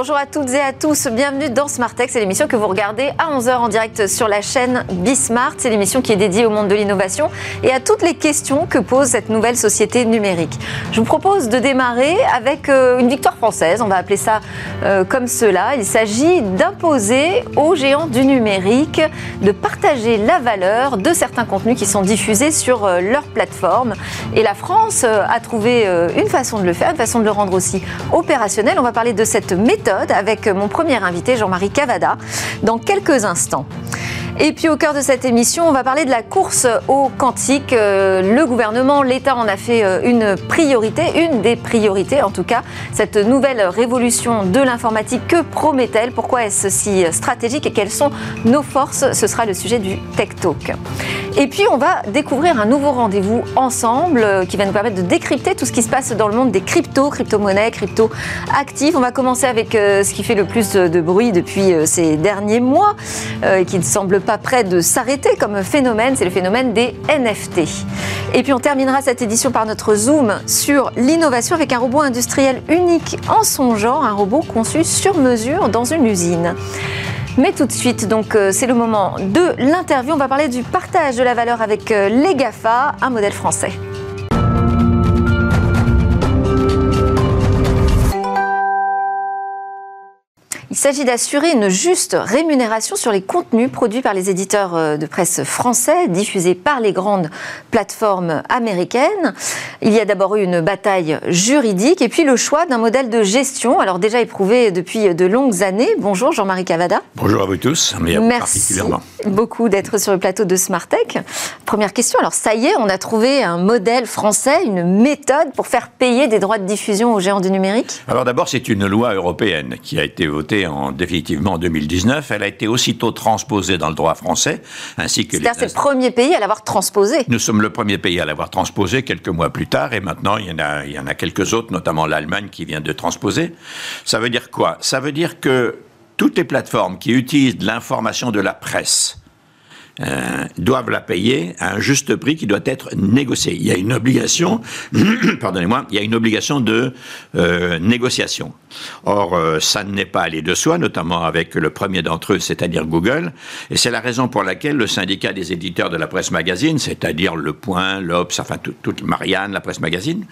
Bonjour à toutes et à tous, bienvenue dans Smart Tech, c'est l'émission que vous regardez à 11h en direct sur la chaîne Bismart. C'est l'émission qui est dédiée au monde de l'innovation et à toutes les questions que pose cette nouvelle société numérique. Je vous propose de démarrer avec euh, une victoire française, on va appeler ça euh, comme cela. Il s'agit d'imposer aux géants du numérique de partager la valeur de certains contenus qui sont diffusés sur euh, leur plateforme. Et la France a trouvé une façon de le faire, une façon de le rendre aussi opérationnel. On va parler de cette méthode avec mon premier invité, Jean-Marie Cavada, dans quelques instants. Et puis au cœur de cette émission, on va parler de la course au quantique. Euh, le gouvernement, l'État en a fait euh, une priorité, une des priorités en tout cas. Cette nouvelle révolution de l'informatique, que promet-elle? Pourquoi est-ce si stratégique et quelles sont nos forces? Ce sera le sujet du Tech Talk. Et puis on va découvrir un nouveau rendez-vous ensemble euh, qui va nous permettre de décrypter tout ce qui se passe dans le monde des cryptos, crypto-monnaies, crypto-actifs. On va commencer avec ce qui fait le plus de bruit depuis ces derniers mois et qui ne semble pas près de s'arrêter comme phénomène, c'est le phénomène des NFT. Et puis on terminera cette édition par notre zoom sur l'innovation avec un robot industriel unique en son genre, un robot conçu sur mesure dans une usine. Mais tout de suite, donc euh, c'est le moment de l'interview. On va parler du partage de la valeur avec euh, les GAFA, un modèle français. S'agit d'assurer une juste rémunération sur les contenus produits par les éditeurs euh, de presse français, diffusés par les grandes plateformes américaines. Il y a d'abord eu une bataille juridique et puis le choix d'un modèle de gestion, alors déjà éprouvé depuis de longues années. Bonjour Jean-Marie Cavada. Bonjour à vous tous, mais Merci beaucoup d'être sur le plateau de Smartech. Première question, alors ça y est, on a trouvé un modèle français, une méthode pour faire payer des droits de diffusion aux géants du numérique? Alors d'abord, c'est une loi européenne qui a été votée en, définitivement en 2019. Elle a été aussitôt transposée dans le droit français, ainsi que C'est-à-dire c'est le premier pays à l'avoir transposée Nous sommes le premier pays à l'avoir transposée quelques mois plus tard, et maintenant il y en a, il y en a quelques autres, notamment l'Allemagne qui vient de transposer. Ça veut dire quoi? Ça veut dire que toutes les plateformes qui utilisent de l'information de la presse, euh, doivent la payer à un juste prix qui doit être négocié. Il y a une obligation, pardonnez-moi, il y a une obligation de euh, négociation. Or, euh, ça n'est pas allé de soi, notamment avec le premier d'entre eux, c'est-à-dire Google, et c'est la raison pour laquelle le syndicat des éditeurs de la presse magazine, c'est-à-dire Le Point, l'Obs, enfin toute Marianne, la presse magazine,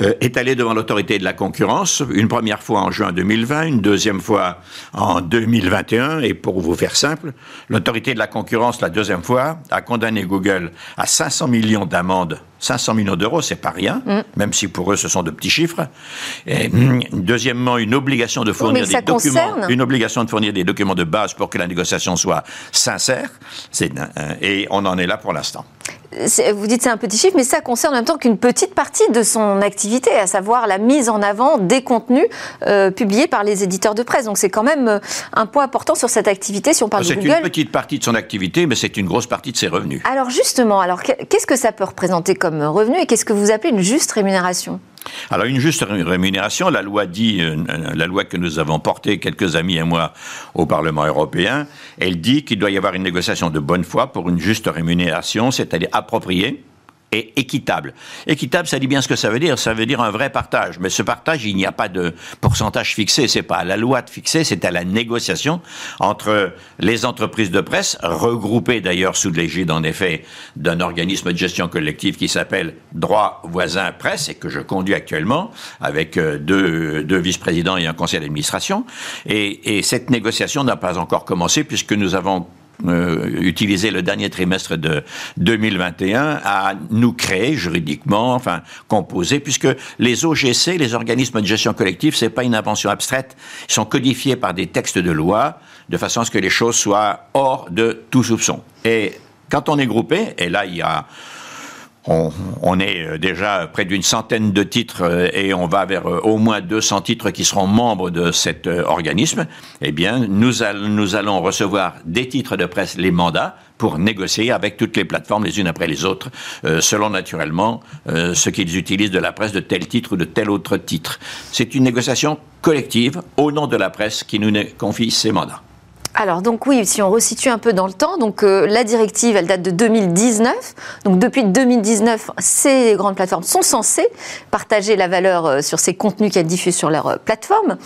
euh, est allé devant l'autorité de la concurrence, une première fois en juin 2020, une deuxième fois en 2021, et pour vous faire simple, l'autorité de la concurrence, la deuxième fois, a condamné Google à 500 millions d'amendes 500 millions d'euros, c'est pas rien, mm. même si pour eux ce sont de petits chiffres. Et, mm, deuxièmement, une obligation de fournir des documents, une obligation de fournir des documents de base pour que la négociation soit sincère. Euh, et on en est là pour l'instant. Vous dites c'est un petit chiffre, mais ça concerne en même temps qu'une petite partie de son activité, à savoir la mise en avant des contenus euh, publiés par les éditeurs de presse. Donc c'est quand même euh, un point important sur cette activité si on parle de Google. C'est une petite partie de son activité, mais c'est une grosse partie de ses revenus. Alors justement, alors qu'est-ce que ça peut représenter comme et qu'est-ce que vous appelez une juste rémunération? Alors une juste rémunération, la loi dit, euh, la loi que nous avons portée quelques amis et moi au Parlement européen, elle dit qu'il doit y avoir une négociation de bonne foi pour une juste rémunération, c'est-à-dire appropriée équitable. Équitable, ça dit bien ce que ça veut dire. Ça veut dire un vrai partage. Mais ce partage, il n'y a pas de pourcentage fixé. C'est pas à la loi de fixer, c'est à la négociation entre les entreprises de presse, regroupées d'ailleurs sous l'égide, en effet, d'un organisme de gestion collective qui s'appelle Droit voisin presse et que je conduis actuellement avec euh, deux, vice-présidents et un conseil d'administration. Et, et cette négociation n'a pas encore commencé puisque nous avons euh, utiliser le dernier trimestre de 2021 à nous créer juridiquement, enfin composer, puisque les OGC, les organismes de gestion collective, c'est pas une invention abstraite, ils sont codifiés par des textes de loi de façon à ce que les choses soient hors de tout soupçon. Et quand on est groupé, et là il y a on, est euh, déjà près d'une centaine de titres euh, et on va vers euh, au moins 200 titres qui seront membres de cet organisme. Eh bien, nous, nous allons recevoir des titres de presse, les mandats, pour négocier avec toutes les plateformes les unes après les autres, selon naturellement ce qu'ils utilisent de la presse de tel titre ou de tel autre titre. C'est une négociation collective au nom de la presse qui nous confie ces mandats. Alors donc oui, si on resitue un peu dans le temps, donc euh, la directive, elle date de 2019. Donc depuis 2019, ces grandes plateformes sont censées partager la valeur euh, sur ces contenus qu'elles diffusent sur leur euh, plateforme.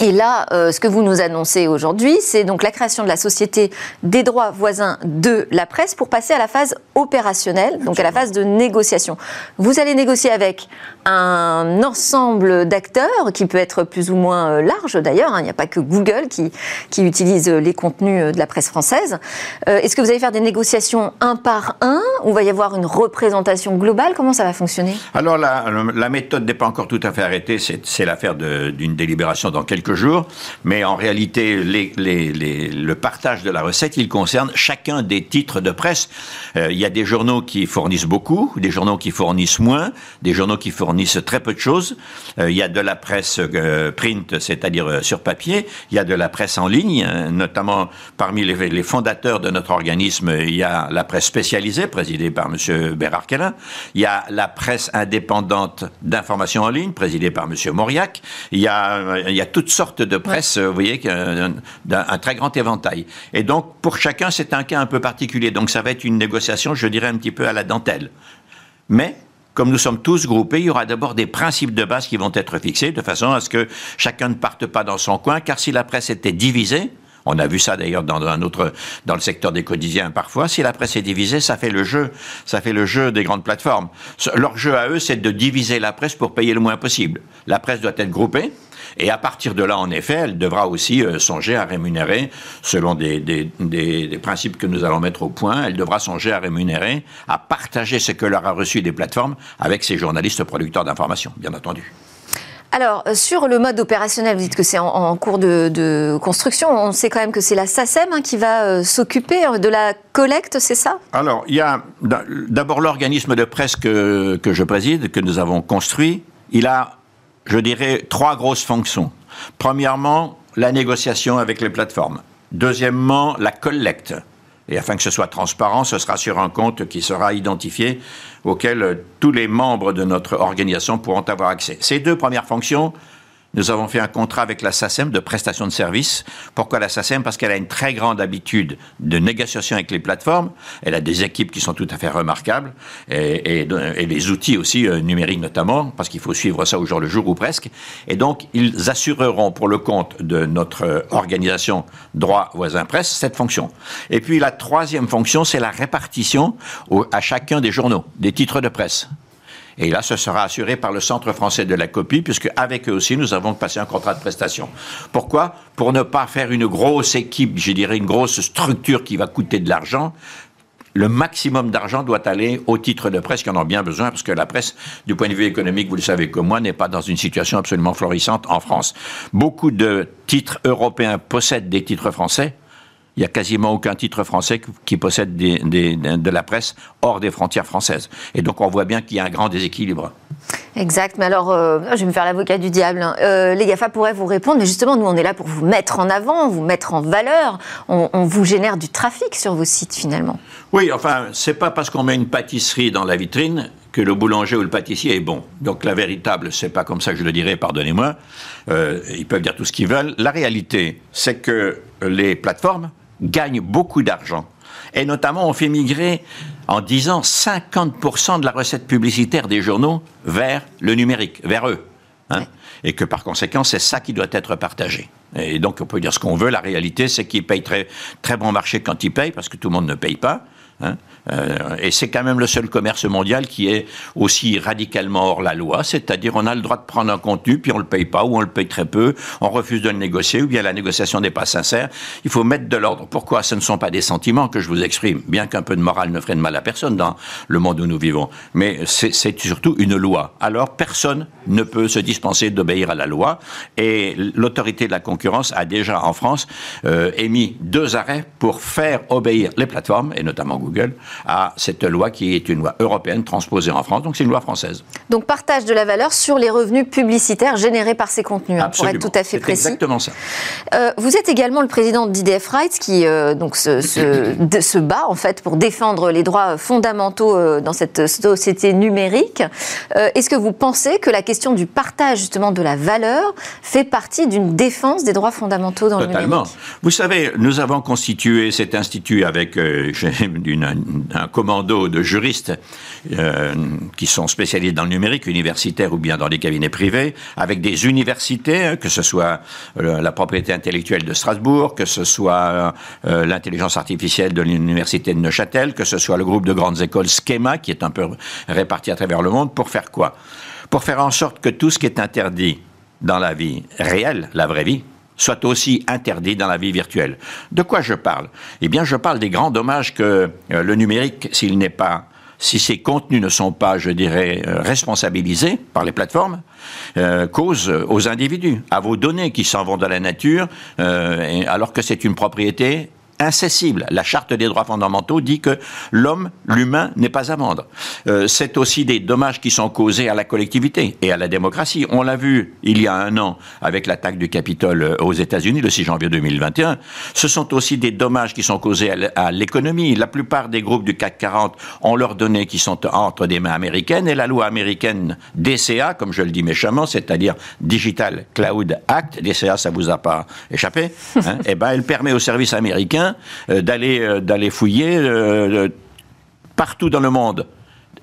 Et là, euh, ce que vous nous annoncez aujourd'hui, c'est donc la création de la société des droits voisins de la presse pour passer à la phase opérationnelle, donc à la phase de négociation. Vous allez négocier avec un ensemble d'acteurs qui peut être plus ou moins euh, large d'ailleurs. Hein. Il n'y a pas que Google qui, qui utilise les contenus de la presse française. Euh, est-ce que vous allez faire des négociations un par un ou va y avoir une représentation globale? Comment ça va fonctionner? Alors la, la méthode n'est pas encore tout à fait arrêtée. C'est l'affaire d'une délibération dans quelques jours, mais en réalité, le partage de la recette, il concerne chacun des titres de presse. Euh, il y a des journaux qui fournissent beaucoup, des journaux qui fournissent moins, des journaux qui fournissent très peu de choses. Euh, il y a de la presse euh, print, c'est-à-dire sur papier. Il y a de la presse en ligne, hein, notamment parmi les, fondateurs de notre organisme, il y a la presse spécialisée, présidée par M. Bérard Kellin. Il y a la presse indépendante d'information en ligne, présidée par M. Mauriac. Il y a, il y a toutes sorte de presse, vous voyez, d'un très grand éventail. Et donc, pour chacun, c'est un cas un peu particulier. Donc, ça va être une négociation, je dirais, un petit peu à la dentelle. Mais, comme nous sommes tous groupés, il y aura d'abord des principes de base qui vont être fixés, de façon à ce que chacun ne parte pas dans son coin, car si la presse était divisée, on a vu ça d'ailleurs dans un autre, dans le secteur des quotidiens parfois. Si la presse est divisée, ça fait le jeu, ça fait le jeu des grandes plateformes. Leur jeu à eux, c'est de diviser la presse pour payer le moins possible. La presse doit être groupée. Et à partir de là, en effet, elle devra aussi euh, songer à rémunérer, selon des, des, principes que nous allons mettre au point, elle devra songer à rémunérer, à partager ce que leur a reçu des plateformes avec ses journalistes producteurs d'informations, bien entendu. Alors, euh, sur le mode opérationnel, vous dites que c'est en, cours de, construction. On sait quand même que c'est la SACEM hein, qui va euh, s'occuper de la collecte, c'est ça? Alors, il y a d'abord l'organisme de presse que je préside, que nous avons construit. Il a je dirais, trois grosses fonctions. Premièrement, la négociation avec les plateformes. Deuxièmement, la collecte. Et afin que ce soit transparent, ce sera sur un compte qui sera identifié, auquel tous les membres de notre organisation pourront avoir accès. Ces deux premières fonctions, nous avons fait un contrat avec la SACEM de prestation de services. Pourquoi la SACEM Parce qu'elle a une très grande habitude de négociation avec les plateformes. Elle a des équipes qui sont tout à fait remarquables et, les outils aussi euh, numériques notamment, parce qu'il faut suivre ça au jour le jour ou presque. Et donc, ils assureront pour le compte de notre euh, organisation droit voisin presse cette fonction. Et puis la troisième fonction, c'est la répartition à chacun des journaux, des titres de presse. Et là, ce sera assuré par le Centre français de la copie, puisque avec eux aussi, nous avons passé un contrat de prestation. Pourquoi? Pour ne pas faire une grosse équipe, je dirais une grosse structure qui va coûter de l'argent. Le maximum d'argent doit aller au titre de presse qui en ont bien besoin, parce que la presse, du point de vue économique, vous le savez comme moi, n'est pas dans une situation absolument florissante en France. Beaucoup de titres européens possèdent des titres français, il n'y a quasiment aucun titre français qui possède de la presse hors des frontières françaises. Et donc on voit bien qu'il y a un grand déséquilibre. Exact, mais alors euh, je vais me faire l'avocat du diable. Hein. Euh, les GAFA pourraient vous répondre, mais justement nous on est là pour vous mettre en avant, vous mettre en valeur. On, vous génère du trafic sur vos sites finalement. Oui, enfin c'est pas parce qu'on met une pâtisserie dans la vitrine que le boulanger ou le pâtissier est bon. Donc la véritable, c'est pas comme ça que je le dirais, pardonnez-moi. Euh, ils peuvent dire tout ce qu'ils veulent. La réalité, c'est que les plateformes gagnent beaucoup d'argent. Et notamment, on fait migrer en 10 ans 50% de la recette publicitaire des journaux vers le numérique, vers eux. Hein. Et que par conséquent, c'est ça qui doit être partagé. Et donc, on peut dire ce qu'on veut. La réalité, c'est qu'ils payent très, très bon marché quand ils payent, parce que tout le monde ne paye pas. Hein. Euh, et c'est quand même le seul commerce mondial qui est aussi radicalement hors la loi, c'est-à-dire on a le droit de prendre un contenu, puis on le paye pas, ou on le paye très peu, on refuse de le négocier, ou bien la négociation n'est pas sincère. Il faut mettre de l'ordre. Pourquoi Ce ne sont pas des sentiments que je vous exprime, bien qu'un peu de morale ne freine mal à personne dans le monde où nous vivons, mais c'est surtout une loi. Alors personne ne peut se dispenser d'obéir à la loi, et l'autorité de la concurrence a déjà en France euh, émis deux arrêts pour faire obéir les plateformes, et notamment Google, Google, à cette loi qui est une loi européenne transposée en France. Donc c'est une loi française. Donc partage de la valeur sur les revenus publicitaires générés par ces contenus, hein, pour être tout à fait précis. Exactement ça. Euh, vous êtes également le président d'IDF Rights qui euh, donc se, se, bat en fait pour défendre les droits fondamentaux euh, dans cette société numérique. Est-ce que vous pensez que la question du partage justement de la valeur fait partie d'une défense des droits fondamentaux dans Totalement. le numérique? Vous savez, nous avons constitué cet institut avec un commando de juristes qui sont spécialisés dans le numérique, universitaires ou bien dans les cabinets privés, avec des universités, hein, que ce soit la propriété intellectuelle de Strasbourg, que ce soit euh, l'intelligence artificielle de l'université de Neuchâtel, que ce soit le groupe de grandes écoles Schema, qui est un peu réparti à travers le monde, pour faire quoi? Pour faire en sorte que tout ce qui est interdit dans la vie réelle, la vraie vie, soit aussi interdit dans la vie virtuelle. De quoi je parle? Eh bien, je parle des grands dommages que euh, le numérique, s'il n'est pas si ces contenus ne sont pas, je dirais, euh, responsabilisés par les plateformes, euh, cause aux individus, à vos données qui s'en vont dans la nature, alors que c'est une propriété incessible. La charte des droits fondamentaux dit que l'homme, l'humain, n'est pas à vendre. Euh, c'est aussi des dommages qui sont causés à la collectivité et à la démocratie. On l'a vu il y a un an avec l'attaque du Capitole euh, aux États-Unis le 6 janvier 2021. Ce sont aussi des dommages qui sont causés à l'économie. La plupart des groupes du CAC 40 ont leurs données qui sont entre des mains américaines et la loi américaine DCA, comme je le dis méchamment, c'est-à-dire Digital Cloud Act, DCA, ça vous a pas échappé, hein, eh ben, elle permet aux services américains euh, d'aller euh, d'aller fouiller euh, partout dans le monde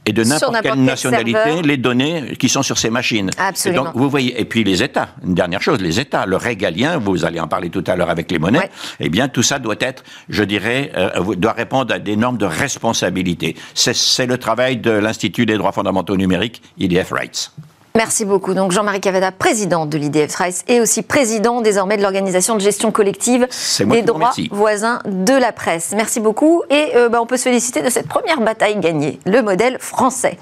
et de n'importe quelle nationalité les données qui sont sur ces machines. Absolument. Et donc vous voyez, et puis les États. Une dernière chose, les États, le régalien, vous allez en parler tout à l'heure avec les monnaies. Eh bien, tout ça doit être, je dirais, doit répondre à des normes de responsabilité. C'est le travail de l'Institut des droits fondamentaux numériques, IDF Rights. Merci beaucoup. Donc Jean-Marie Cavada, président de l'IDF Rice et aussi président désormais de l'organisation de gestion collective des droits voisins de la presse. Merci beaucoup et euh, bah, on peut se féliciter de cette première bataille gagnée, le modèle français.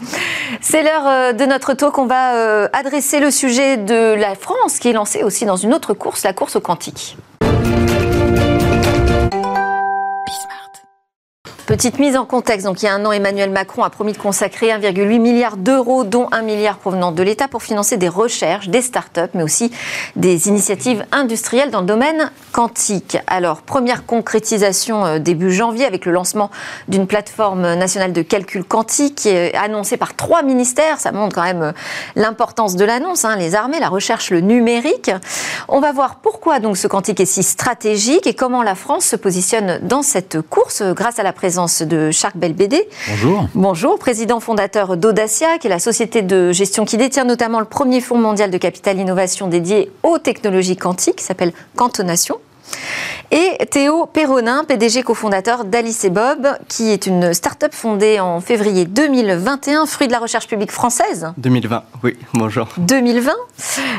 C'est l'heure euh, de notre talk. On va euh, adresser le sujet de la France qui est lancée aussi dans une autre course, la course au quantique. Petite mise en contexte. Donc, il y a un an, Emmanuel Macron a promis de consacrer 1,8 milliard d'euros, dont 1 milliard provenant de l'État, pour financer des recherches, des start-up, mais aussi des initiatives industrielles dans le domaine quantique. Alors, première concrétisation euh, début janvier avec le lancement d'une plateforme nationale de calcul quantique annoncée par trois ministères. Ça montre quand même euh, l'importance de l'annonce. Hein, les armées, la recherche, le numérique. On va voir pourquoi donc ce quantique est si stratégique et comment la France se positionne dans cette course euh, grâce à la présence de Charles Belbédé. Bonjour. Bonjour, président fondateur d'Audacia, qui est la société de gestion qui détient notamment le premier fonds mondial de capital innovation dédié aux technologies quantiques, qui s'appelle Cantonation. Et Théo Perronin, PDG cofondateur d'Alice et Bob, qui est une start-up fondée en février 2021, fruit de la recherche publique française. 2020, oui, bonjour. 2020,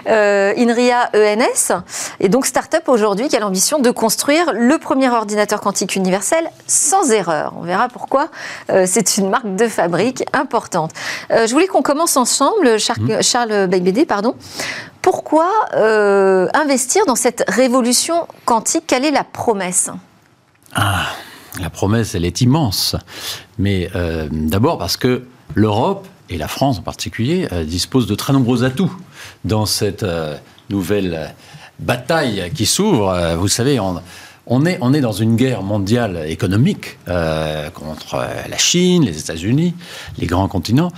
euh, INRIA ENS, et donc start-up aujourd'hui qui a l'ambition de construire le premier ordinateur quantique universel sans erreur. On verra pourquoi euh, c'est une marque de fabrique importante. Euh, je voulais qu'on commence ensemble, Charles, mmh. Charles pardon, pourquoi euh, investir dans cette révolution quantique? Quelle est la promesse? Ah, La promesse, elle est immense. Mais euh, d'abord parce que l'Europe, et la France en particulier, euh, dispose de très nombreux atouts dans cette nouvelle bataille qui s'ouvre. vous savez, on est dans une guerre mondiale économique contre la Chine, les États-Unis, les grands continents.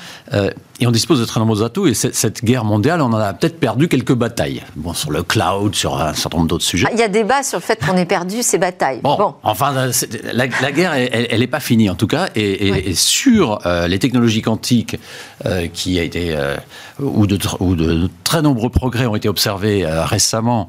Et on dispose de très nombreux atouts. Et cette guerre mondiale, on en a peut-être perdu quelques batailles. Bon, sur le cloud, sur un certain nombre d'autres sujets. Ah, il y a débat sur le fait qu'on ait perdu ces batailles. Bon, enfin, la, guerre, elle n'est pas finie en tout cas. Et, sur euh, les technologies quantiques, euh, qui a été euh, où, de, de, très nombreux progrès ont été observés récemment,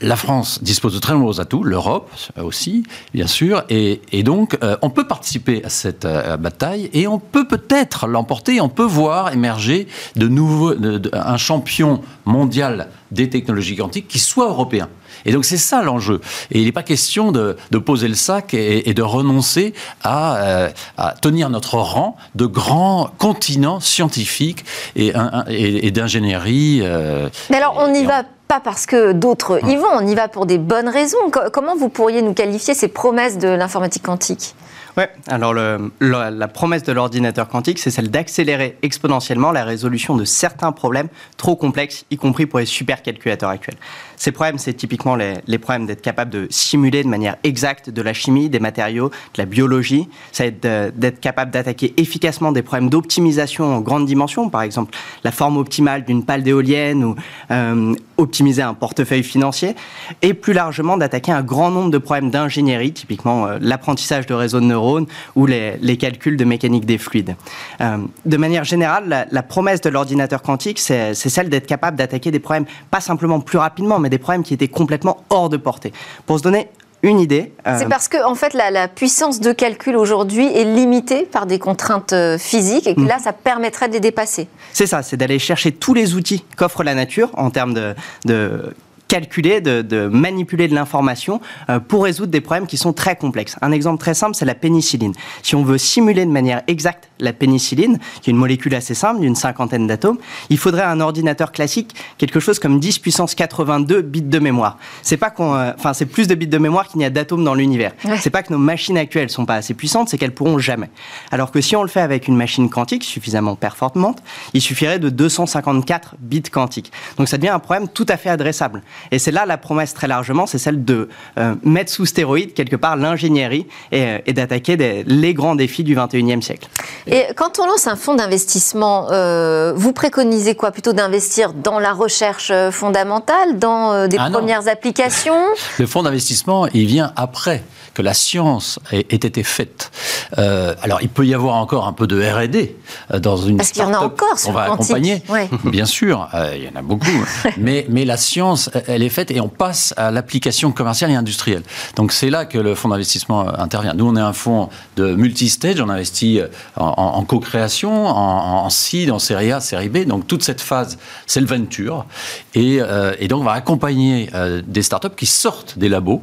la France dispose de très nombreux atouts, l'Europe aussi, bien sûr. Et, et donc, on peut participer à cette bataille et on peut peut-être l'emporter. On peut voir émerger de nouveaux, un champion mondial des technologies quantiques qui soit européen. Et donc c'est ça l'enjeu. Et il n'est pas question de, poser le sac et, de renoncer euh, à, tenir notre rang de grands continents scientifiques et, et, d'ingénierie. Euh, Mais alors on n'y va pas parce que d'autres y vont, on y va pour des bonnes raisons. Comment vous pourriez nous qualifier ces promesses de l'informatique quantique? Ouais, alors le, la promesse de l'ordinateur quantique, c'est celle d'accélérer exponentiellement la résolution de certains problèmes trop complexes, y compris pour les supercalculateurs actuels. Ces problèmes, c'est typiquement les, les problèmes d'être capable de simuler de manière exacte de la chimie, des matériaux, de la biologie. Ça être d'être capable d'attaquer efficacement des problèmes d'optimisation en grande dimension, par exemple la forme optimale d'une pale d'éolienne ou euh, optimiser un portefeuille financier, et plus largement d'attaquer un grand nombre de problèmes d'ingénierie, typiquement euh, l'apprentissage de réseaux de neurones ou les, calculs de mécanique des fluides. Euh, de manière générale, la, promesse de l'ordinateur quantique, c'est celle d'être capable d'attaquer des problèmes, pas simplement plus rapidement, mais des problèmes qui étaient complètement hors de portée. Pour se donner une idée. Euh, c'est parce que en fait la, puissance de calcul aujourd'hui est limitée par des contraintes euh, physiques et que mm. là ça permettrait de les dépasser. C'est ça, c'est d'aller chercher tous les outils qu'offre la nature en termes de, de calculer, de, manipuler de l'information euh, pour résoudre des problèmes qui sont très complexes. Un exemple très simple, c'est la pénicilline. Si on veut simuler de manière exacte la pénicilline, qui est une molécule assez simple, d'une cinquantaine d'atomes, il faudrait un ordinateur classique, quelque chose comme 10 puissance 82 bits de mémoire. C'est pas qu'on, euh, enfin, c'est plus de bits de mémoire qu'il n'y a d'atomes dans l'univers. C'est pas que nos machines actuelles sont pas assez puissantes, c'est qu'elles pourront jamais. Alors que si on le fait avec une machine quantique suffisamment performante, il suffirait de 254 bits quantiques. Donc ça devient un problème tout à fait adressable. Et c'est là la promesse très largement, c'est celle de euh, mettre sous stéroïde quelque part l'ingénierie et, euh, d'attaquer les grands défis du 21e siècle. Et quand on lance un fonds d'investissement, euh, vous préconisez quoi? Plutôt d'investir dans la recherche fondamentale, dans des ah premières applications? Le fonds d'investissement, il vient après que la science ait, été faite. alors, il peut y avoir encore un peu de R&D dans une Parce qu'il y en a encore on va accompagner. Bien sûr, il y en a beaucoup. mais, mais la science, elle est faite et on passe à l'application commerciale et industrielle. Donc c'est là que le fonds d'investissement euh, intervient. Nous, on est un fonds de multi-stage, on investit euh, en, co-création, en, seed, en série A, série B. Donc toute cette phase, c'est le venture. Et, euh, donc on va accompagner des startups qui sortent des labos.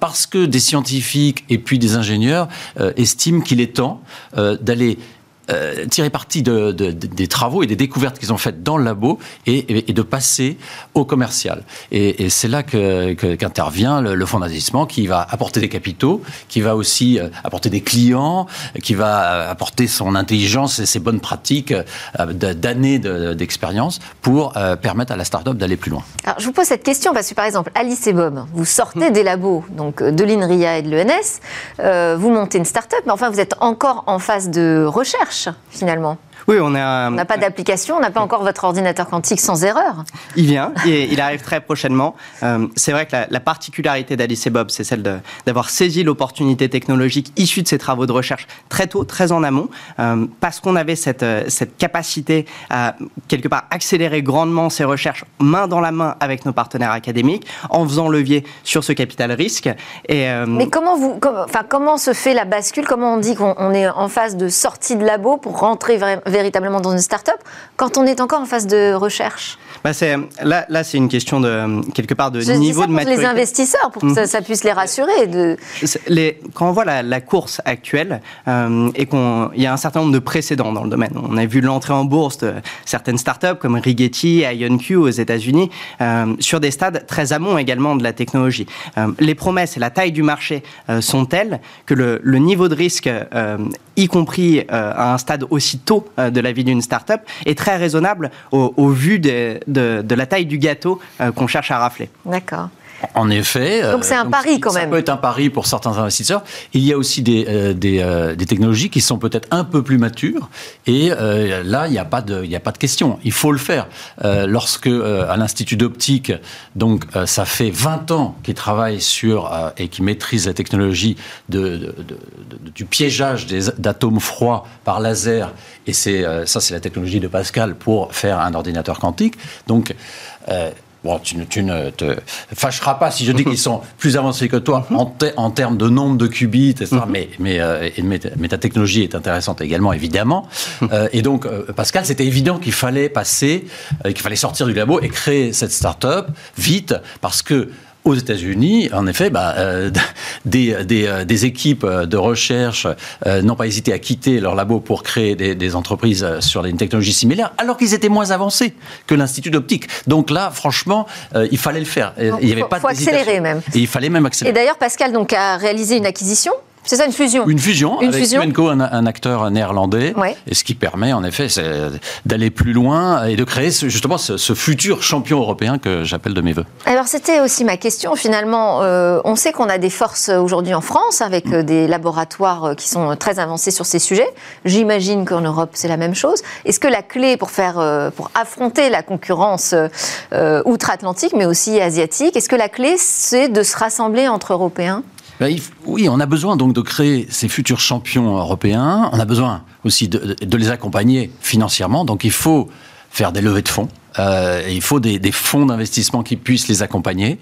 Parce que des scientifiques et puis des ingénieurs estiment qu'il est temps d'aller euh, tirer parti de, des travaux et des découvertes qu'ils ont faites dans le labo et, de passer au commercial. Et, c'est là qu'intervient le, fonds d'investissement qui va apporter des capitaux, qui va aussi euh, apporter des clients, qui va euh, apporter son intelligence et ses bonnes pratiques d'années d'expérience pour permettre à la start-up d'aller plus loin. Alors, je vous pose cette question parce que, par exemple, Alice et Bob, vous sortez des labos donc de l'INRIA et de l'ENS, vous montez une start-up, mais enfin, vous êtes encore en phase de recherche finalement. Oui, on a. On n'a pas d'application, on n'a pas encore votre ordinateur quantique sans erreur. Il vient, et il arrive très prochainement. Euh, c'est vrai que la, particularité d'Alice et Bob, c'est celle d'avoir saisi l'opportunité technologique issue de ces travaux de recherche très tôt, très en amont, euh, parce qu'on avait cette, euh, cette capacité à quelque part accélérer grandement ces recherches main dans la main avec nos partenaires académiques, en faisant levier sur ce capital risque. Et, Mais comment vous, enfin, comment se fait la bascule? Comment on dit qu'on est en phase de sortie de labo pour rentrer vers véritablement dans une start-up quand on est encore en phase de recherche bah là, là c'est une question de quelque part de niveau de maturité. Pour les investisseurs, pour que mhm. ça, puisse les rassurer. De... Les, quand on voit la, course actuelle euh, et qu'il y a un certain nombre de précédents dans le domaine, on a vu l'entrée en bourse de certaines startups comme Rigetti, IonQ aux États-Unis, euh, sur des stades très amont également de la technologie. Euh, les promesses et la taille du marché sont telles que le, le niveau de risque, y compris à un stade aussi tôt de la vie d'une startup, est très raisonnable au, vu des de, la taille du gâteau euh, qu'on cherche à rafler. D'accord. En effet. Donc c'est un euh, pari quand même. Ça peut être un pari pour certains investisseurs. Il y a aussi des, euh, des, technologies qui sont peut-être un peu plus matures. Et là, il n'y a, pas de, il a pas de question. Il faut le faire. lorsque, à l'Institut d'optique, donc ça fait 20 ans qu'ils travaillent sur et qu'ils maîtrisent la technologie de, du piégeage d'atomes froids par laser. Et c'est ça, c'est la technologie de Pascal pour faire un ordinateur quantique. Donc, euh, Bon, tu, ne te fâcheras pas si je dis qu'ils sont plus avancés que toi en, en, termes de nombre de qubits, etc. Mhm. mais, mais, euh, mais, ta technologie est intéressante également, évidemment. Euh, et donc, Pascal, c'était évident qu'il fallait passer, qu'il fallait sortir du labo et créer cette start-up vite, parce que aux États-Unis, en effet, bah, euh, des, des, euh, des, équipes de recherche euh, n'ont pas hésité à quitter leur labo pour créer des, des entreprises sur une technologie similaire, alors qu'ils étaient moins avancés que l'Institut d'optique. Donc là, franchement, il fallait le faire. il n'y avait pas faut accélérer même. Et il fallait même accélérer. Et d'ailleurs, Pascal donc, a réalisé une acquisition C'est ça une fusion Une fusion une avec fusion un, acteur néerlandais, et ce qui permet en effet d'aller plus loin et de créer justement ce, futur champion européen que j'appelle de mes voeux. Alors c'était aussi ma question finalement. Euh, on sait qu'on a des forces aujourd'hui en France avec euh, des laboratoires euh, qui sont très avancés sur ces sujets. J'imagine qu'en Europe c'est la même chose. Est-ce que la clé pour faire, pour affronter la concurrence outre-Atlantique, mais aussi asiatique, est-ce que la clé c'est de se rassembler entre Européens? Ben, oui, on a besoin donc de créer ces futurs champions européens. On a besoin aussi de, les accompagner financièrement. Donc il faut faire des levées de fonds. Euh, il faut des, des fonds d'investissement qui puissent les accompagner.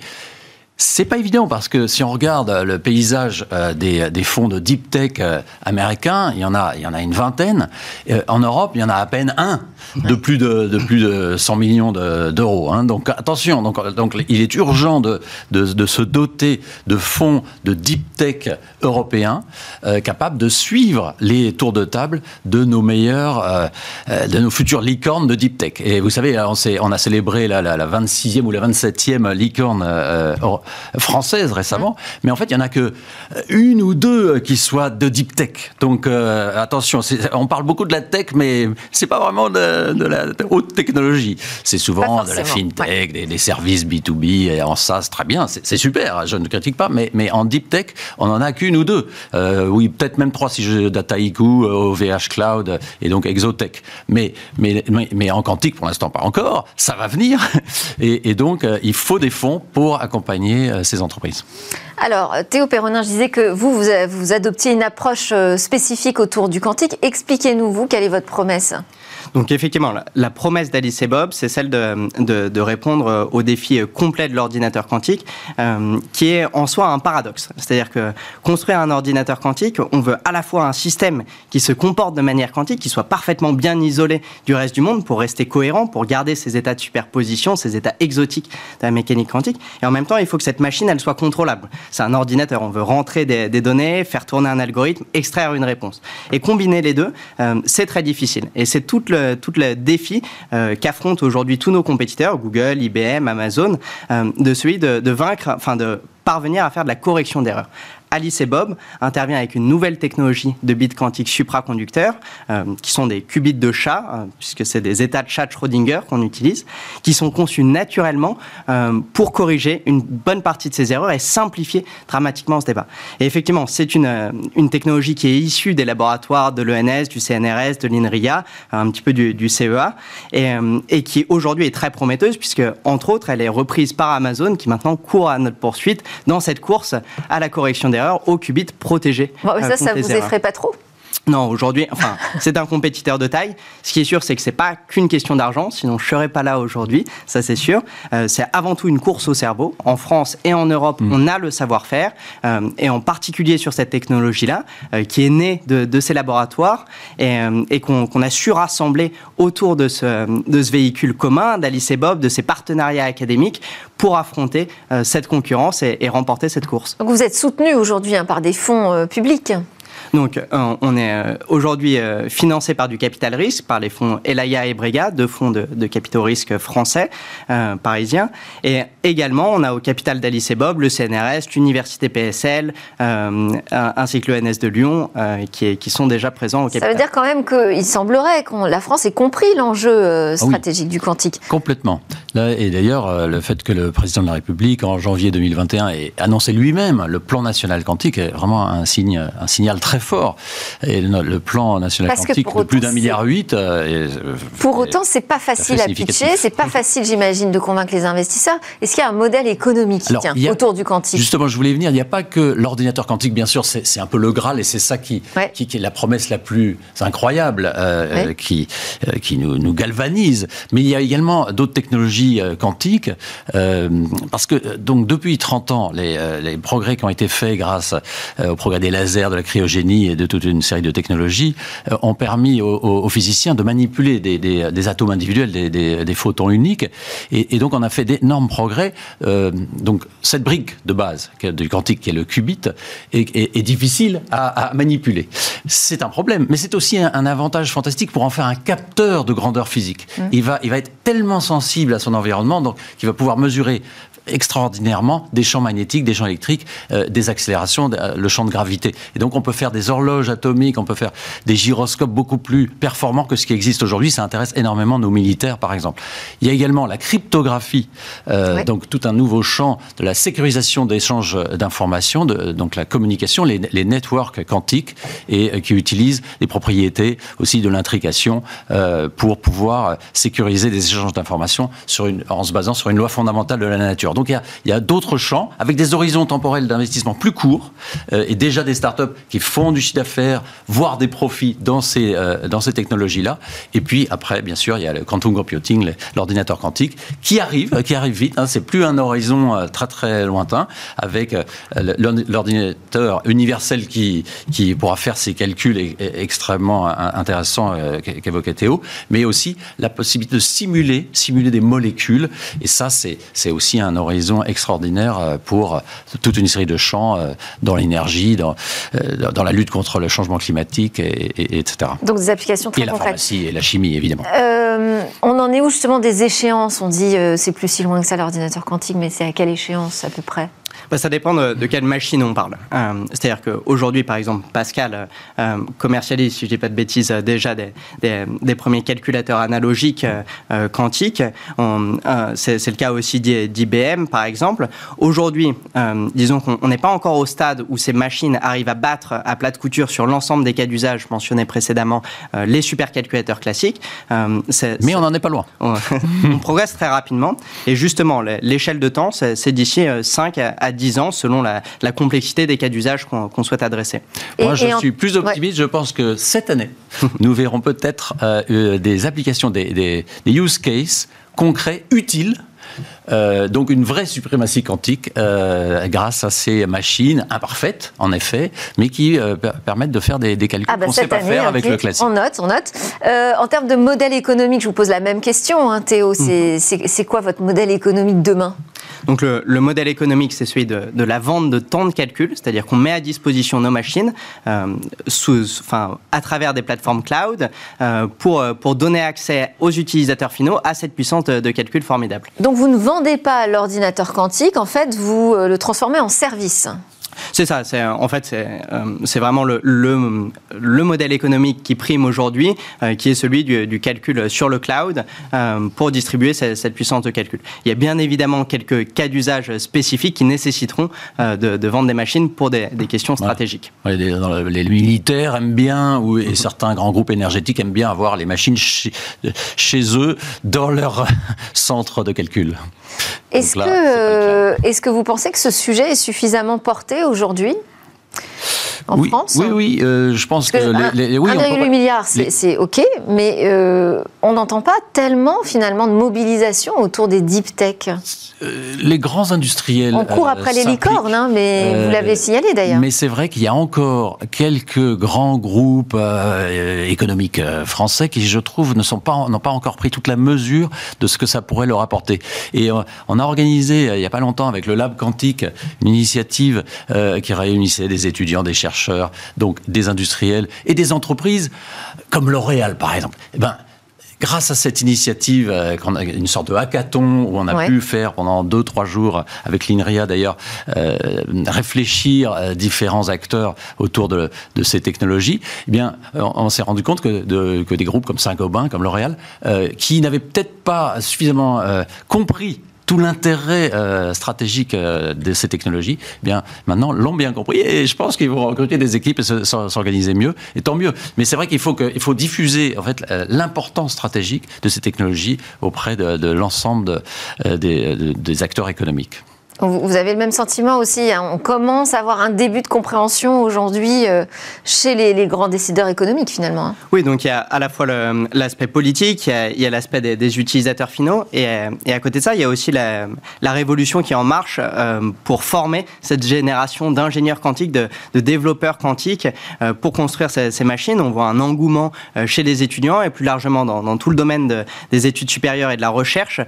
C'est pas évident parce que si on regarde le paysage euh, des, des, fonds de deep tech euh, américains, il y en a, il y en a une vingtaine. Euh, en Europe, il y en a à peine un de plus de, de plus de 100 millions d'euros. hein. Donc attention, donc, donc il est urgent de, de, de, se doter de fonds de deep tech européens capables de suivre les tours de table de nos meilleurs, de nos futures licornes de deep tech. Et vous savez, on, on a célébré la, la, la, 26e ou la 27e licorne française récemment, mais en fait, il y en a que euh, une ou deux euh, qui soient de deep tech. Donc euh, attention, on parle beaucoup de la tech, mais c'est pas vraiment de, la haute technologie. C'est souvent de la fintech, des, services B2B et en SaaS, très bien, c'est super. Hein, je ne critique pas, mais, mais en deep tech, on en a qu'une ou deux. oui, peut-être même trois si je Dataiku, OVH Cloud et donc Exotech. Mais, mais, mais, en quantique, pour l'instant, pas encore. Ça va venir. Et, et donc, il faut des fonds pour accompagner euh, ces entreprises. Alors, Théo Perronin, je disais que vous, vous, adoptiez une approche euh, spécifique autour du quantique. Expliquez-nous, vous, quelle est votre promesse? Donc effectivement, la, promesse d'Alice et Bob, c'est celle de, répondre euh, au défi complet de l'ordinateur quantique, qui est en soi un paradoxe. C'est-à-dire que construire un ordinateur quantique, on veut à la fois un système qui se comporte de manière quantique, qui soit parfaitement bien isolé du reste du monde pour rester cohérent, pour garder ses états de superposition, ses états exotiques de la mécanique quantique, et en même temps, il faut que cette machine, elle soit contrôlable. C'est un ordinateur, on veut rentrer des, données, faire tourner un algorithme, extraire une réponse. Et combiner les deux, euh, c'est très difficile. Et c'est tout le, tout le défi euh, qu'affrontent aujourd'hui tous nos compétiteurs, Google, IBM, Amazon, euh, de celui de, de vaincre, enfin de parvenir à faire de la correction d'erreurs. Alice et Bob intervient avec une nouvelle technologie de bits quantiques supraconducteurs, euh, qui sont des qubits de chat, euh, puisque c'est des états de chat de Schrödinger qu'on utilise, qui sont conçus naturellement euh, pour corriger une bonne partie de ces erreurs et simplifier dramatiquement ce débat. Et effectivement, c'est une, une technologie qui est issue des laboratoires de l'ENS, du CNRS, de l'INRIA, un petit peu du, CEA, et, et qui aujourd'hui est très prometteuse, puisque entre autres, elle est reprise par Amazon, qui maintenant court à notre poursuite dans cette course à la correction au qubit protégé. Bon, ça, euh, ça vous effraie pas trop non, aujourd'hui, enfin, c'est un compétiteur de taille. Ce qui est sûr, c'est que c'est pas qu'une question d'argent, sinon je serais pas là aujourd'hui, ça c'est sûr. Euh, c'est avant tout une course au cerveau. En France et en Europe, mm. on a le savoir-faire, euh, et en particulier sur cette technologie-là, qui est née de, ces laboratoires et, qu'on a su rassembler autour de ce, de ce véhicule commun, d'Alice et Bob, de ces partenariats académiques, pour affronter euh, cette concurrence et, remporter cette course. Donc vous êtes soutenu aujourd'hui hein, par des fonds euh, publics donc, euh, on est euh, aujourd'hui euh, financé par du capital risque, par les fonds Elaya et Brega, deux fonds de, de capitaux risques français, parisiens. Et également, on a au capital d'Alice et Bob le CNRS, l'Université PSL, ainsi que l'ENS de Lyon, qui, qui, sont déjà présents au capital. Ça veut dire quand même qu'il semblerait que la France ait compris l'enjeu ah stratégique du quantique. Complètement. et d'ailleurs, le fait que le président de la République, en janvier 2021, ait annoncé lui-même le plan national quantique est vraiment un signe, un signal très fort. Et le, plan national quantique de plus d'un milliard huit. Euh, euh, pour autant, c'est pas facile à pitcher, c'est pas facile, j'imagine, de convaincre les investisseurs. Est-ce qu'il y a un modèle économique qui tient autour du quantique? Justement, je voulais venir. Il n'y a pas que l'ordinateur quantique, bien sûr, c'est un peu le Graal et c'est ça qui, qui, est la promesse la plus incroyable euh, qui, qui nous, nous, galvanise. Mais il y a également d'autres technologies quantiques parce que donc depuis 30 ans, les, les, progrès qui ont été faits grâce au progrès des lasers, de la cryogénie et de toute une série de technologies euh, ont permis aux, physiciens de manipuler des, atomes individuels, des, photons uniques. Et, donc, on a fait d'énormes progrès. Euh, donc, cette brique de base du quantique, qui est le qubit, est, difficile à, manipuler. C'est un problème, mais c'est aussi un, avantage fantastique pour en faire un capteur de grandeur physique. Mmh. Il, va, il va être tellement sensible à son environnement, donc qu'il va pouvoir mesurer extraordinairement des champs magnétiques, des champs électriques, euh, des accélérations, euh, le champ de gravité. Et donc on peut faire des horloges atomiques, on peut faire des gyroscopes beaucoup plus performants que ce qui existe aujourd'hui. Ça intéresse énormément nos militaires, par exemple. Il y a également la cryptographie, euh, donc tout un nouveau champ de la sécurisation d'échanges d'informations, de, donc la communication, les, les networks quantiques, et qui utilisent les propriétés aussi de l'intrication pour pouvoir sécuriser des échanges d'informations en se basant sur une loi fondamentale de la nature. Donc il y a, d'autres champs avec des horizons temporels d'investissement plus courts euh, et déjà des startups qui font du chiffre d'affaires, voire des profits dans ces, euh, ces technologies-là. Et puis après, bien sûr, il y a le quantum computing, l'ordinateur quantique, qui arrive, qui arrive vite. Hein, c'est plus un horizon euh, très très lointain avec l'ordinateur universel qui, qui pourra faire ces calculs extrêmement intéressants qu'évoquait Théo, mais aussi la possibilité de simuler, simuler des molécules. Et ça, c'est aussi un horizon extraordinaire euh, pour toute une série de champs euh, dans l'énergie, dans, euh, dans la lutte contre le changement climatique, et, etc. Donc des applications très et concrètes. la pharmacie et la chimie, évidemment. on en est où justement des échéances? On dit c'est plus si loin que ça l'ordinateur quantique, mais c'est à quelle échéance à peu près? Bah, ça dépend de, quelle machine on parle. Euh, c'est-à-dire qu'aujourd'hui, par exemple, Pascal euh, commercialise, si je ne dis pas de bêtises, euh, déjà des, des, premiers calculateurs analogiques quantiques. c'est, le cas aussi d'IBM, par exemple. Aujourd'hui, disons qu'on n'est pas encore au stade où ces machines arrivent à battre à plat de couture sur l'ensemble des cas d'usage mentionnés précédemment les supercalculateurs classiques. Mais on n'en est pas loin. on progresse très rapidement. Et justement, l'échelle de temps, c'est, d'ici 5 à à 10 ans selon la, complexité des cas d'usage qu'on souhaite adresser. Moi, je suis plus optimiste. Je pense que cette année, nous verrons peut-être euh, euh, des applications, des, des, use cases concrets, utiles euh, donc une vraie suprématie quantique grâce à ces machines imparfaites, en effet, mais qui permettent de faire des, calculs ah bah qu'on ne sait pas faire avec le classique. On note, on note. en termes de modèle économique, je vous pose la même question, hein, Théo. Hmm. C'est quoi votre modèle économique demain? Donc le, modèle économique, c'est celui de, la vente de temps de calcul, c'est-à-dire qu'on met à disposition nos machines euh, sous, enfin, à travers des plateformes cloud euh, pour, pour donner accès aux utilisateurs finaux à cette puissance de, calcul formidable. Donc vous ne vendez pas l'ordinateur quantique, en fait, vous euh, le transformez en service c'est ça. C'est en fait c'est vraiment le, le, modèle économique qui prime aujourd'hui, qui est celui du, calcul sur le cloud pour distribuer cette, cette, puissance de calcul. Il y a bien évidemment quelques cas d'usage spécifiques qui nécessiteront euh, de, vendre des machines pour des, questions stratégiques. les, militaires aiment bien, ou, et certains grands groupes énergétiques aiment bien avoir les machines chez, eux dans leur centre de calcul. Est-ce que, est que vous pensez que ce sujet est suffisamment porté aujourd'hui? En oui, France Oui, oui, euh, je pense que... que les, 1,8 milliard, c'est OK, mais euh, on n'entend pas tellement finalement de mobilisation autour des deep tech. Euh, les grands industriels... On court après les licornes, hein, mais vous l'avez signalé d'ailleurs. Mais c'est vrai qu'il y a encore quelques grands groupes économiques français qui, je trouve, ne sont pas, n'ont pas encore pris toute la mesure de ce que ça pourrait leur apporter. Et on a organisé, il n'y a pas longtemps, avec le Lab Quantique, une initiative qui réunissait des étudiants, des chercheurs, donc des industriels et des entreprises comme L'Oréal, par exemple. Eh ben, grâce à cette initiative, euh, une sorte de hackathon où on a pu faire pendant deux, trois jours, avec l'INRIA d'ailleurs, euh, réfléchir à différents acteurs autour de, ces technologies, eh bien, on, s'est rendu compte que, que, des groupes comme Saint-Gobain, comme L'Oréal, euh, qui n'avaient peut-être pas suffisamment compris tout l'intérêt euh, stratégique euh, de ces technologies, eh bien maintenant l'ont bien compris et je pense qu'ils vont recruter des équipes et s'organiser mieux et tant mieux. Mais c'est vrai qu'il faut que, faut diffuser en fait l'importance stratégique de ces technologies auprès de, l'ensemble euh, des acteurs économiques. Vous avez le même sentiment aussi. Hein. On commence à avoir un début de compréhension aujourd'hui euh, chez les, grands décideurs économiques finalement. Hein. Oui, donc il y a à la fois l'aspect politique, il y a l'aspect des, utilisateurs finaux, et, à côté de ça, il y a aussi la, révolution qui est en marche euh, pour former cette génération d'ingénieurs quantiques, de, développeurs quantiques euh, pour construire ces, machines. On voit un engouement chez les étudiants et plus largement dans, tout le domaine des études supérieures et de la recherche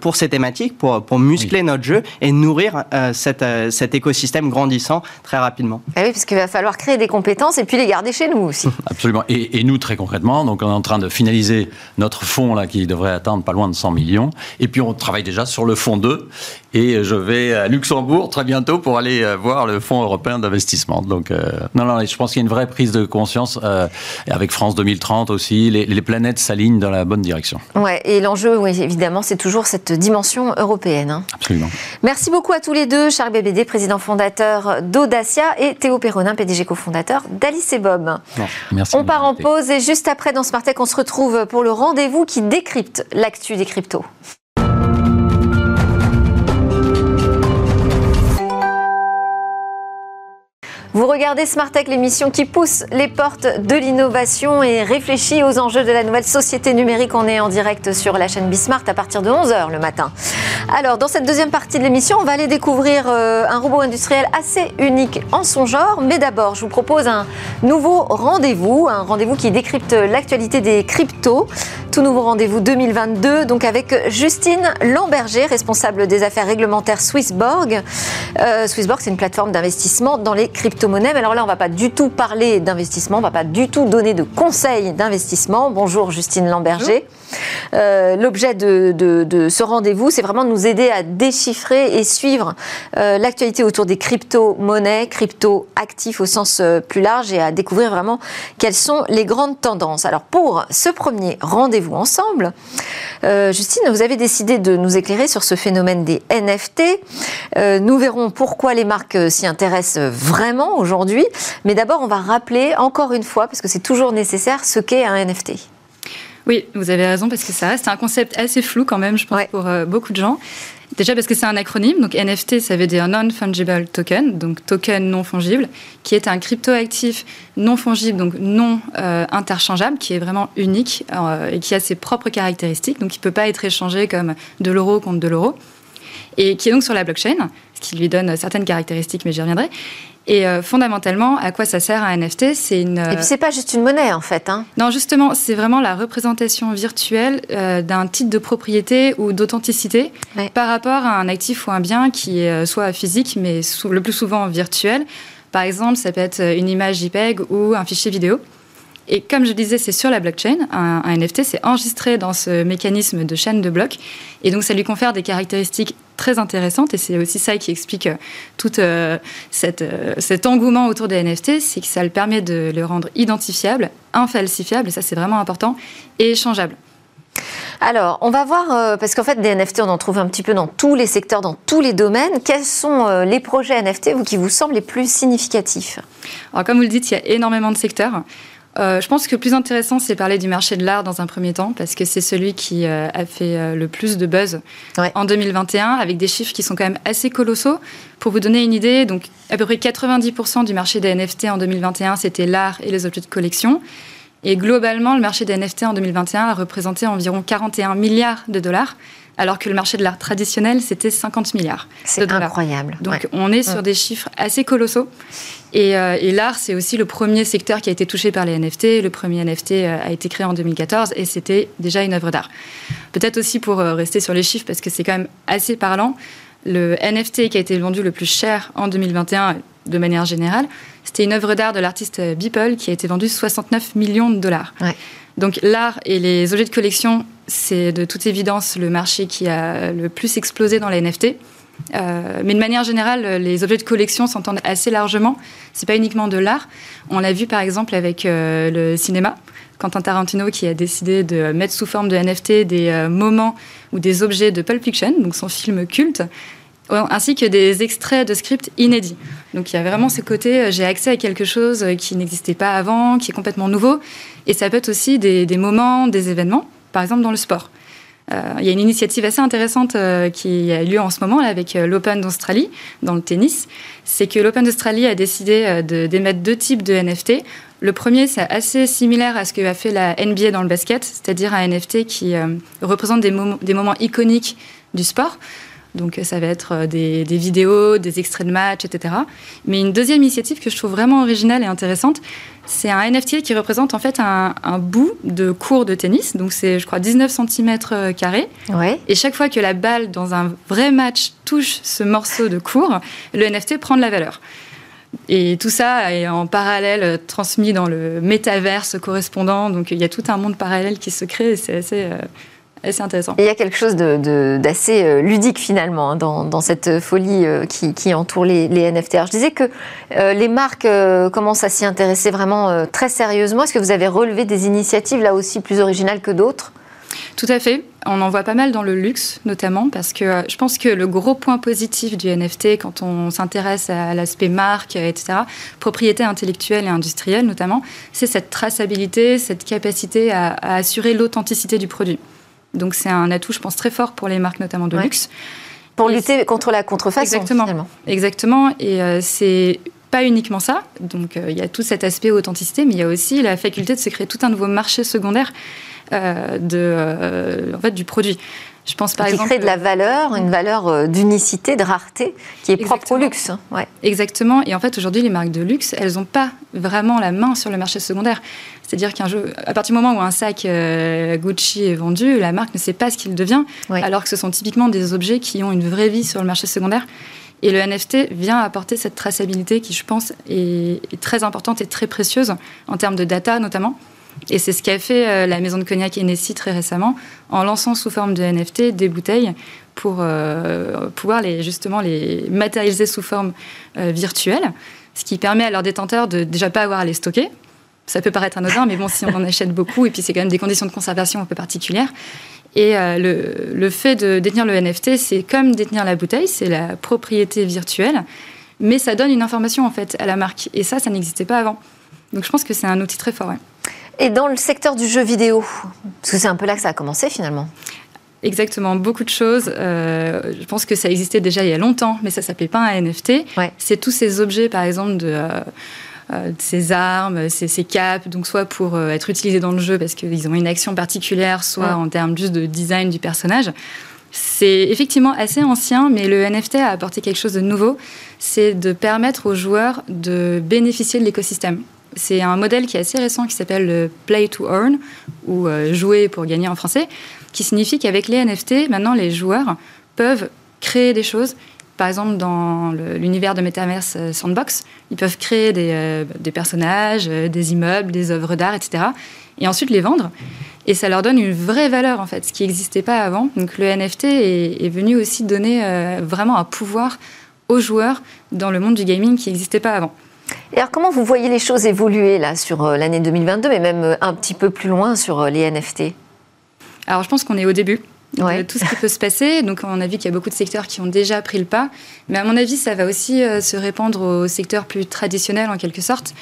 pour ces thématiques, pour, pour muscler notre jeu et nous nourrir cet, cet, écosystème grandissant très rapidement. Ah oui, parce qu'il va falloir créer des compétences et puis les garder chez nous aussi. Absolument. Et, et, nous, très concrètement, donc on est en train de finaliser notre fonds là, qui devrait atteindre pas loin de 100 millions. Et puis on travaille déjà sur le fonds 2. Et je vais à Luxembourg très bientôt pour aller voir le fonds européen d'investissement. Donc, non, non, je pense qu'il y a une vraie prise de conscience avec France 2030 aussi. Les, les planètes s'alignent dans la bonne direction. Ouais, et l'enjeu, oui, évidemment, c'est toujours cette dimension européenne. Hein. Absolument. Merci beaucoup à tous les deux, Charles BBD, président fondateur d'Audacia, et Théo Perronin, PDG cofondateur d'Alice et Bob. merci. On part en pause et juste après, dans Smart Tech, on se retrouve pour le rendez-vous qui décrypte l'actu des cryptos. Vous regardez Smart Tech, l'émission qui pousse les portes de l'innovation et réfléchit aux enjeux de la nouvelle société numérique. On est en direct sur la chaîne Bismart à partir de 11h le matin. Alors, dans cette deuxième partie de l'émission, on va aller découvrir euh, un robot industriel assez unique en son genre. Mais d'abord, je vous propose un nouveau rendez-vous, un rendez-vous qui décrypte l'actualité des cryptos. Tout nouveau rendez-vous 2022, donc avec Justine Lamberger, responsable des affaires réglementaires Swissborg. Euh, Swissborg, c'est une plateforme d'investissement dans les cryptos Mais alors là, on ne va pas du tout parler d'investissement, on ne va pas du tout donner de conseils d'investissement. Bonjour Justine Lamberger. Euh, l'objet de, ce rendez-vous, c'est vraiment de nous aider à déchiffrer et suivre euh, l'actualité autour des crypto-monnaies, crypto-actifs au sens euh, plus large et à découvrir vraiment quelles sont les grandes tendances. Alors pour ce premier rendez-vous ensemble, Justine, vous avez décidé de nous éclairer sur ce phénomène des NFT. nous verrons pourquoi les marques s'y intéressent vraiment aujourd'hui. Mais d'abord, on va rappeler encore une fois, parce que c'est toujours nécessaire, ce qu'est un NFT. Oui, vous avez raison, parce que ça reste un concept assez flou quand même, je pense, pour euh, beaucoup de gens. Déjà parce que c'est un acronyme, donc NFT, ça veut dire Non-Fungible Token, donc token non fongible, qui est un cryptoactif non fongible, donc non euh, interchangeable, qui est vraiment unique euh, et qui a ses propres caractéristiques, donc il ne peut pas être échangé comme de l'euro contre de l'euro, et qui est donc sur la blockchain, ce qui lui donne certaines caractéristiques, mais j'y reviendrai. Et euh, fondamentalement, à quoi ça sert un NFT C'est une. Et puis c'est pas juste une monnaie en fait. Hein. Non, justement, c'est vraiment la représentation virtuelle euh, d'un titre de propriété ou d'authenticité par rapport à un actif ou un bien qui est euh, soit physique, mais le plus souvent virtuel. Par exemple, ça peut être une image JPEG ou un fichier vidéo. Et comme je disais, c'est sur la blockchain. Un, un NFT, c'est enregistré dans ce mécanisme de chaîne de blocs. Et donc, ça lui confère des caractéristiques très intéressantes. Et c'est aussi ça qui explique euh, tout euh, cette, euh, cet engouement autour des NFT. C'est que ça le permet de le rendre identifiable, infalsifiable, et ça, c'est vraiment important, et échangeable. Alors, on va voir, parce qu'en fait, des NFT, on en trouve un petit peu dans tous les secteurs, dans tous les domaines. Quels sont les projets NFT qui vous semblent les plus significatifs? Alors, comme vous le dites, il y a énormément de secteurs. Euh, je pense que le plus intéressant, c'est parler du marché de l'art dans un premier temps, parce que c'est celui qui euh, a fait euh, le plus de buzz en 2021, avec des chiffres qui sont quand même assez colossaux. Pour vous donner une idée, donc à peu près 90% du marché des NFT en 2021, c'était l'art et les objets de collection. Et globalement, le marché des NFT en 2021 a représenté environ 41 milliards de dollars alors que le marché de l'art traditionnel, c'était 50 milliards. C'est incroyable. Donc on est sur mm. des chiffres assez colossaux. Euh, et, l'art, c'est aussi le premier secteur qui a été touché par les NFT. Le premier NFT euh, a été créé en 2014 et c'était déjà une œuvre d'art. Peut-être aussi pour euh, rester sur les chiffres, parce que c'est quand même assez parlant, le NFT qui a été vendu le plus cher en 2021 de manière générale, c'était une œuvre d'art de l'artiste Beeple qui a été vendue 69 millions de dollars. Donc l'art et les objets de collection, c'est de toute évidence le marché qui a le plus explosé dans les NFT. Euh, mais de manière générale, les objets de collection s'entendent assez largement. C'est pas uniquement de l'art. On l'a vu par exemple avec euh, le cinéma. Quentin Tarantino qui a décidé de mettre sous forme de NFT des euh, moments ou des objets de Pulp Fiction, donc son film culte, ainsi que des extraits de scripts inédits. Donc il y a vraiment ce côté, j'ai accès à quelque chose qui n'existait pas avant, qui est complètement nouveau. Et ça peut être aussi des moments, des événements, par exemple dans le sport. Euh, il y a une initiative assez intéressante euh, qui a lieu en ce moment avec euh, l'Open d'Australie dans le tennis. C'est que l'Open d'Australie a décidé d'émettre deux types de NFT. Le premier, c'est assez similaire à ce que a fait la NBA dans le basket, c'est-à-dire un NFT qui représente des, des, moments iconiques du sport. Donc ça va être des, vidéos, des extraits de matchs, etc. Mais une deuxième initiative que je trouve vraiment originale et intéressante, c'est un NFT qui représente en fait un, bout de cours de tennis. Donc c'est, je crois, 19 cm carrés. Ouais. Et chaque fois que la balle dans un vrai match touche ce morceau de cours, le NFT prend de la valeur. Et tout ça est en parallèle transmis dans le métaverse correspondant. Donc il y a tout un monde parallèle qui se crée et c'est assez, euh, intéressant. il y a quelque chose d'assez euh, ludique finalement hein, dans, cette folie euh, qui, entoure les, NFT. Alors, je disais que les marques commencent à s'y intéresser vraiment très sérieusement. Est-ce que vous avez relevé des initiatives là aussi plus originales que d'autres? Tout à fait. On en voit pas mal dans le luxe, notamment, parce que euh, je pense que le gros point positif du NFT, quand on s'intéresse à l'aspect marque, etc., propriété intellectuelle et industrielle notamment, c'est cette traçabilité, cette capacité à, assurer l'authenticité du produit. Donc c'est un atout, je pense, très fort pour les marques, notamment de luxe. Pour lutter contre la contrefaçon, Exactement. Finalement. Exactement. Et euh, c'est pas uniquement ça. Donc euh, il y a tout cet aspect authenticité, mais il y a aussi la faculté de se créer tout un nouveau marché secondaire euh, de, euh, en fait, du produit. Je pense par qui exemple. crée de la valeur, une valeur euh, d'unicité, de rareté, qui est propre au luxe. Ouais. Exactement. Et en fait, aujourd'hui, les marques de luxe, elles n'ont pas vraiment la main sur le marché secondaire. C'est-à-dire qu'un jeu, à partir du moment où un sac Gucci est vendu, la marque ne sait pas ce qu'il devient, alors que ce sont typiquement des objets qui ont une vraie vie sur le marché secondaire. Et le NFT vient apporter cette traçabilité qui, je pense, est, est très importante et très précieuse en termes de data notamment. Et c'est ce qu'a fait euh, la maison de cognac Hennessy très récemment, en lançant sous forme de NFT des bouteilles pour euh, pouvoir les, justement les matérialiser sous forme euh, virtuelle, ce qui permet à leurs détenteurs de déjà pas avoir à les stocker. Ça peut paraître anodin, mais bon, si on en achète beaucoup, et puis c'est quand même des conditions de conservation un peu particulières. Et le, fait de détenir le NFT, c'est comme détenir la bouteille, c'est la propriété virtuelle, mais ça donne une information en fait à la marque. Et ça, ça n'existait pas avant. Donc je pense que c'est un outil très fort. Ouais. Et dans le secteur du jeu vidéo Parce que c'est un peu là que ça a commencé finalement. Exactement, beaucoup de choses. Euh, je pense que ça existait déjà il y a longtemps, mais ça s'appelait pas un NFT. C'est tous ces objets, par exemple, de, euh, euh, ces armes, ces, ces, capes, donc soit pour être utilisés dans le jeu parce qu'ils ont une action particulière, soit en termes juste de design du personnage. C'est effectivement assez ancien, mais le NFT a apporté quelque chose de nouveau. C'est de permettre aux joueurs de bénéficier de l'écosystème. C'est un modèle qui est assez récent qui s'appelle le Play to Earn, ou euh, jouer pour gagner en français, qui signifie qu'avec les NFT, maintenant les joueurs peuvent créer des choses. Par exemple, dans l'univers de Metaverse euh, Sandbox, ils peuvent créer des, euh, personnages, des immeubles, des œuvres d'art, etc. Et ensuite les vendre. Et ça leur donne une vraie valeur, en fait, ce qui n'existait pas avant. Donc le NFT est, venu aussi donner vraiment un pouvoir aux joueurs dans le monde du gaming qui n'existait pas avant. Et alors, comment vous voyez les choses évoluer là sur euh, l'année 2022, mais même euh, un petit peu plus loin sur euh, les NFT Alors, je pense qu'on est au début. de tout ce qui peut se passer. Donc, on a vu qu'il y a beaucoup de secteurs qui ont déjà pris le pas. Mais à mon avis, ça va aussi se répandre aux secteurs plus traditionnels, en quelque sorte.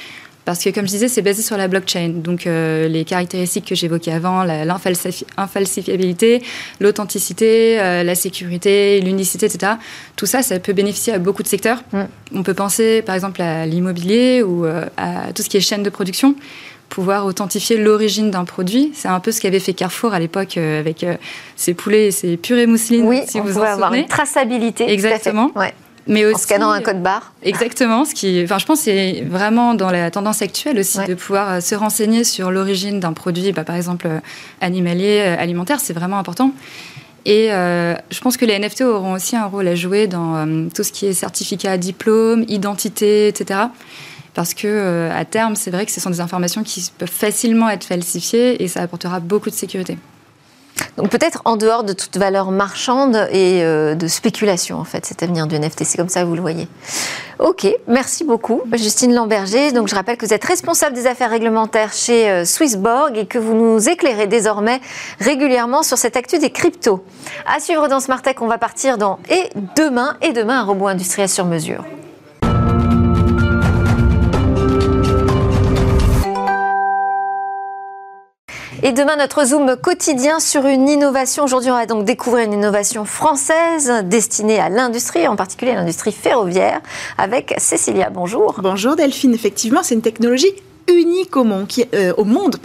Parce que, comme je disais, c'est basé sur la blockchain. Donc, euh, les caractéristiques que j'évoquais avant, l'infalsifiabilité, l'authenticité, euh, la sécurité, l'unicité, etc. Tout ça, ça peut bénéficier à beaucoup de secteurs. Mm. On peut penser, par exemple, à l'immobilier ou euh, à tout ce qui est chaîne de production pouvoir authentifier l'origine d'un produit. C'est un peu ce qu'avait fait Carrefour à l'époque avec ses poulets et ses purées mousselines. Oui, si on vous avoir une traçabilité. Exactement. Ouais mais aussi, en scannant un code barre. Exactement. Ce qui, enfin, je pense, c'est vraiment dans la tendance actuelle aussi de pouvoir euh, se renseigner sur l'origine d'un produit, bah, par exemple euh, animalier, euh, alimentaire, c'est vraiment important. Et je pense que les NFT auront aussi un rôle à jouer dans tout ce qui est certificat, diplôme, identité, etc. Parce que à terme, c'est vrai que ce sont des informations qui peuvent facilement être falsifiées et ça apportera beaucoup de sécurité. Donc peut-être en dehors de toute valeur marchande et euh, de spéculation, en fait, cet avenir du NFT. C'est comme ça que vous le voyez. Ok, merci beaucoup, Justine Lamberger. Donc je rappelle que vous êtes responsable des affaires réglementaires chez euh, Swissborg et que vous nous éclairez désormais régulièrement sur cette actu des cryptos. À suivre dans Smart Tech, on va partir dans Et demain, et demain, un robot industriel sur mesure. Et demain, notre zoom quotidien sur une innovation. Aujourd'hui, on va donc découvrir une innovation française destinée à l'industrie, en particulier l'industrie ferroviaire, avec Cécilia. Bonjour. Bonjour Delphine. Effectivement, c'est une technologie unique au monde, qui, euh, au monde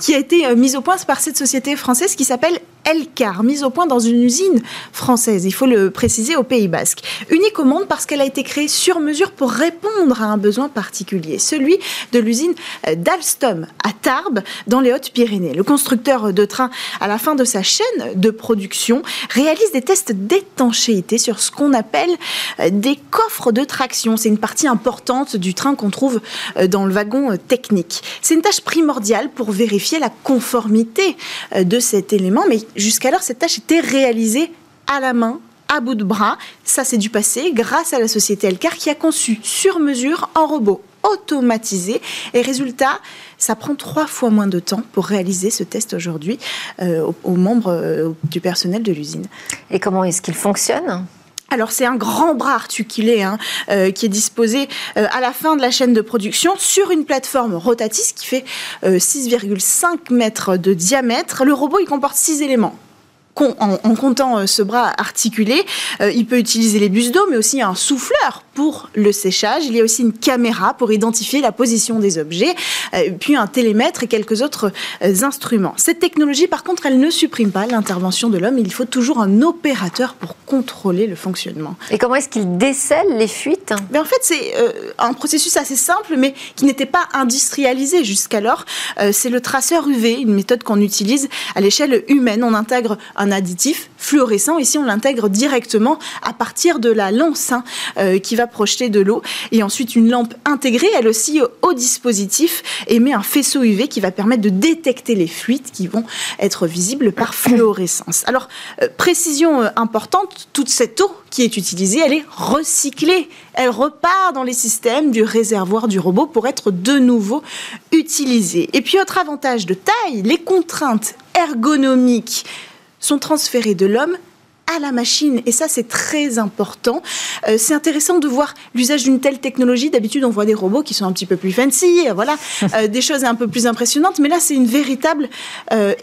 qui a été euh, mise au point par cette société française qui s'appelle Elcar, mise au point dans une usine française, il faut le préciser, au Pays Basque. Unique au monde parce qu'elle a été créée sur mesure pour répondre à un besoin particulier, celui de l'usine d'Alstom à Tarbes, dans les Hautes-Pyrénées. Le constructeur de train, à la fin de sa chaîne de production, réalise des tests d'étanchéité sur ce qu'on appelle euh, des coffres de traction. C'est une partie importante du train qu'on trouve euh, dans le wagon euh, technique. C'est une tâche primordiale pour vérifier la conformité de cet élément, mais jusqu'alors, cette tâche était réalisée à la main à bout de bras. Ça, c'est du passé grâce à la société Elcar qui a conçu sur mesure un robot automatisé. Et résultat, ça prend trois fois moins de temps pour réaliser ce test aujourd'hui euh, aux, membres euh, du personnel de l'usine. Et comment est-ce qu'il fonctionne? Alors c'est un grand bras articulé hein, euh, qui est disposé à la fin de la chaîne de production sur une plateforme rotatis qui fait 6,5 mètres de diamètre. Le robot il comporte six éléments en, comptant euh, ce bras articulé, euh, il peut utiliser les bus d'eau, mais aussi un souffleur pour le séchage. Il y a aussi une caméra pour identifier la position des objets, euh, puis un télémètre et quelques autres instruments. Cette technologie, par contre, elle ne supprime pas l'intervention de l'homme. Il faut toujours un opérateur pour contrôler le fonctionnement. Et comment est-ce qu'il décèle les fuites? Ben, En fait, c'est un processus assez simple, mais qui n'était pas industrialisé jusqu'alors. c'est le traceur UV, une méthode qu'on utilise à l'échelle humaine. On intègre un un additif fluorescent. Ici, on l'intègre directement à partir de la lance hein, euh, qui va projeter de l'eau. Et ensuite, une lampe intégrée, elle aussi, au dispositif, émet un faisceau UV qui va permettre de détecter les fluides qui vont être visibles par fluorescence. Alors, euh, précision euh, importante, toute cette eau qui est utilisée, elle est recyclée. Elle repart dans les systèmes du réservoir du robot pour être de nouveau utilisée. Et puis, autre avantage de taille, les contraintes ergonomiques sont transférés de l'homme à la machine. Et ça, c'est très important. Euh, c'est intéressant de voir l'usage d'une telle technologie. D'habitude, on voit des robots qui sont un petit peu plus fancy, euh, voilà, euh, des choses un peu plus impressionnantes. Mais là, c'est une véritable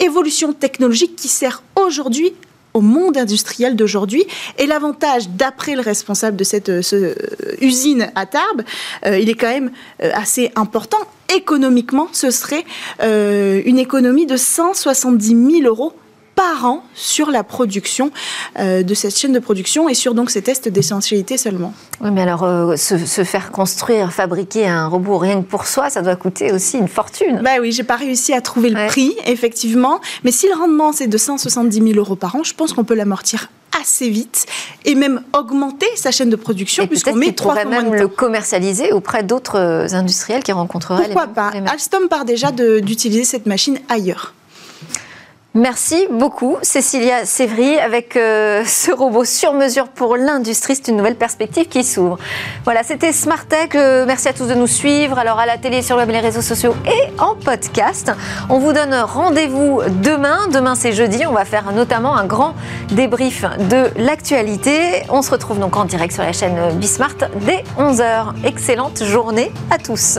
évolution technologique qui sert aujourd'hui au monde industriel d'aujourd'hui. Et l'avantage, d'après le responsable de cette usine à Tarbes, il est quand même assez important. Économiquement, ce serait une économie de 170 000 euros par an sur la production euh, de cette chaîne de production et sur donc ces tests d'essentialité seulement. Oui, mais alors euh, se, faire construire, fabriquer un robot rien que pour soi, ça doit coûter aussi une fortune. Bah oui, j'ai pas réussi à trouver le prix, effectivement. Mais si le rendement c'est de 170 000 euros par an, je pense qu'on peut l'amortir assez vite et même augmenter sa chaîne de production puisqu'on met trois fois même le commercialiser auprès d'autres euh, industriels qui rencontreraient Pourquoi pas? Alstom part déjà d'utiliser cette machine ailleurs. Merci beaucoup, Cécilia Sévry, avec euh, ce robot sur mesure pour l'industrie. C'est une nouvelle perspective qui s'ouvre. Voilà, c'était Smart Tech. Euh, merci à tous de nous suivre. Alors, à la télé, sur le web, les réseaux sociaux et en podcast. On vous donne rendez-vous demain. Demain, c'est jeudi. On va faire notamment un grand débrief de l'actualité. On se retrouve donc en direct sur la chaîne Bismart dès 11h. Excellente journée à tous.